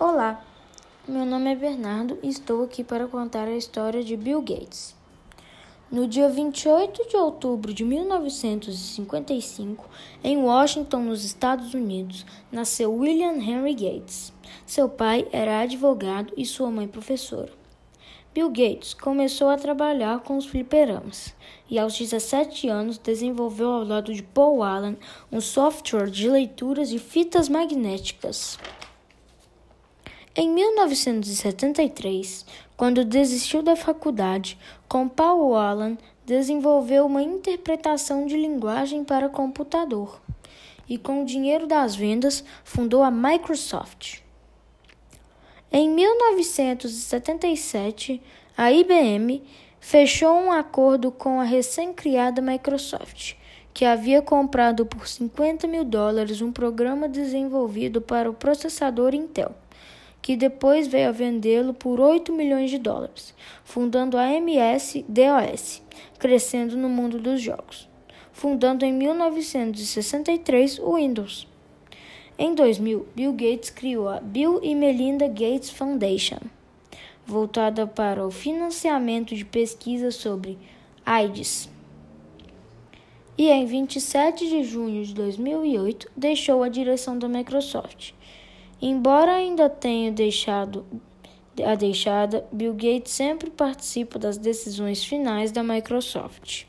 Olá, meu nome é Bernardo e estou aqui para contar a história de Bill Gates. No dia 28 de outubro de 1955, em Washington, nos Estados Unidos, nasceu William Henry Gates. Seu pai era advogado e sua mãe professora. Bill Gates começou a trabalhar com os fliperamas e, aos 17 anos, desenvolveu ao lado de Paul Allen um software de leituras de fitas magnéticas. Em 1973, quando desistiu da faculdade, com Paul Allen desenvolveu uma interpretação de linguagem para computador e, com o dinheiro das vendas, fundou a Microsoft. Em 1977, a IBM fechou um acordo com a recém-criada Microsoft, que havia comprado por 50 mil dólares um programa desenvolvido para o processador Intel que depois veio a vendê-lo por 8 milhões de dólares, fundando a MS-DOS, crescendo no mundo dos jogos, fundando em 1963 o Windows. Em 2000, Bill Gates criou a Bill e Melinda Gates Foundation, voltada para o financiamento de pesquisas sobre AIDS. E em 27 de junho de 2008, deixou a direção da Microsoft Embora ainda tenha deixado a deixada, Bill Gates sempre participa das decisões finais da Microsoft.